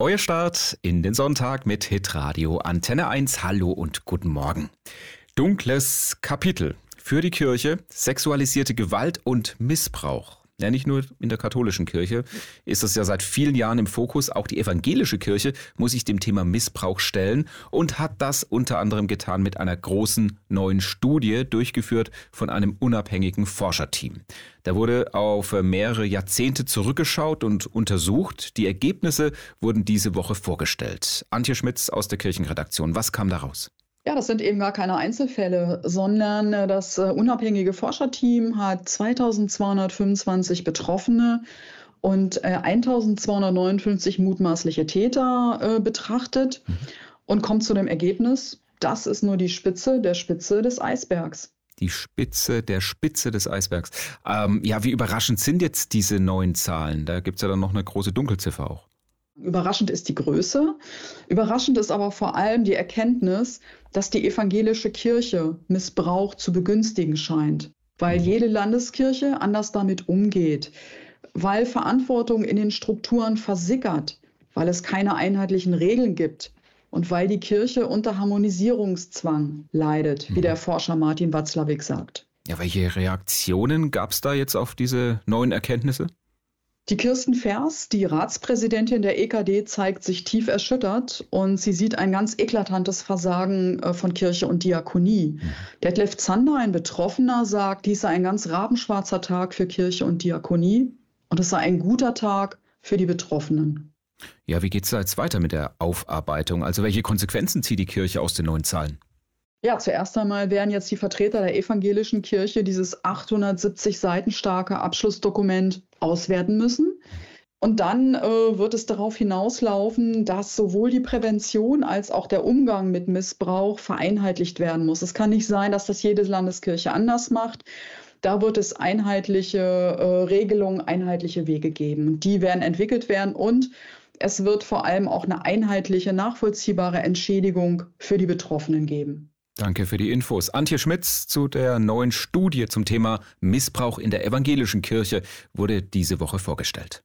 Euer Start in den Sonntag mit Hitradio Antenne 1. Hallo und guten Morgen. Dunkles Kapitel für die Kirche, sexualisierte Gewalt und Missbrauch. Ja, nicht nur in der katholischen Kirche ist das ja seit vielen Jahren im Fokus. Auch die evangelische Kirche muss sich dem Thema Missbrauch stellen und hat das unter anderem getan mit einer großen neuen Studie, durchgeführt von einem unabhängigen Forscherteam. Da wurde auf mehrere Jahrzehnte zurückgeschaut und untersucht. Die Ergebnisse wurden diese Woche vorgestellt. Antje Schmitz aus der Kirchenredaktion. Was kam daraus? Ja, das sind eben gar keine Einzelfälle, sondern äh, das äh, unabhängige Forscherteam hat 2225 Betroffene und 1259 äh, mutmaßliche Täter betrachtet mhm. und kommt zu dem Ergebnis, das ist nur die Spitze der Spitze des Eisbergs. Die Spitze der Spitze des Eisbergs. Ähm, ja, wie überraschend sind jetzt diese neuen Zahlen? Da gibt es ja dann noch eine große Dunkelziffer auch. Überraschend ist die Größe. Überraschend ist aber vor allem die Erkenntnis, dass die evangelische Kirche Missbrauch zu begünstigen scheint, weil jede Landeskirche anders damit umgeht, weil Verantwortung in den Strukturen versickert, weil es keine einheitlichen Regeln gibt und weil die Kirche unter Harmonisierungszwang leidet, wie der mhm. Forscher Martin Watzlawick sagt. Ja, welche Reaktionen gab es da jetzt auf diese neuen Erkenntnisse? Die Kirsten Vers, die Ratspräsidentin der EKD, zeigt sich tief erschüttert und sie sieht ein ganz eklatantes Versagen äh, von Kirche und Diakonie. Mhm. Detlef Zander, ein Betroffener, sagt, dies sei ein ganz rabenschwarzer Tag für Kirche und Diakonie und es sei ein guter Tag für die Betroffenen. Ja, wie geht es jetzt weiter mit der Aufarbeitung? Also welche Konsequenzen zieht die Kirche aus den neuen Zahlen? Ja, zuerst einmal werden jetzt die Vertreter der evangelischen Kirche dieses 870 Seiten starke Abschlussdokument auswerten müssen. Und dann äh, wird es darauf hinauslaufen, dass sowohl die Prävention als auch der Umgang mit Missbrauch vereinheitlicht werden muss. Es kann nicht sein, dass das jede Landeskirche anders macht. Da wird es einheitliche äh, Regelungen, einheitliche Wege geben. Die werden entwickelt werden und es wird vor allem auch eine einheitliche, nachvollziehbare Entschädigung für die Betroffenen geben. Danke für die Infos. Antje Schmitz zu der neuen Studie zum Thema Missbrauch in der evangelischen Kirche wurde diese Woche vorgestellt.